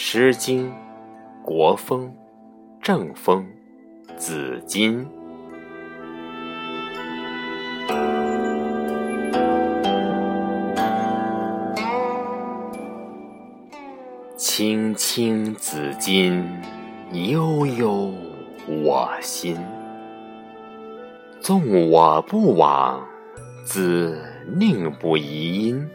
诗经》国风正风紫金。青青子衿，悠悠我心。纵我不往，子宁不遗音。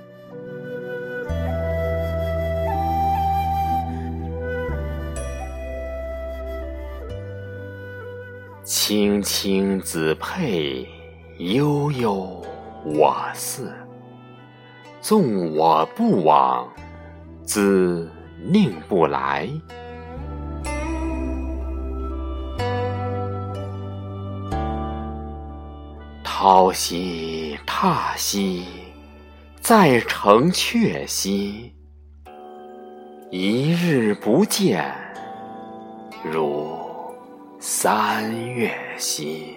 青青子佩，悠悠我思。纵我不往，子宁不来。涛兮踏兮，在城阙兮。一日不见，如三月兮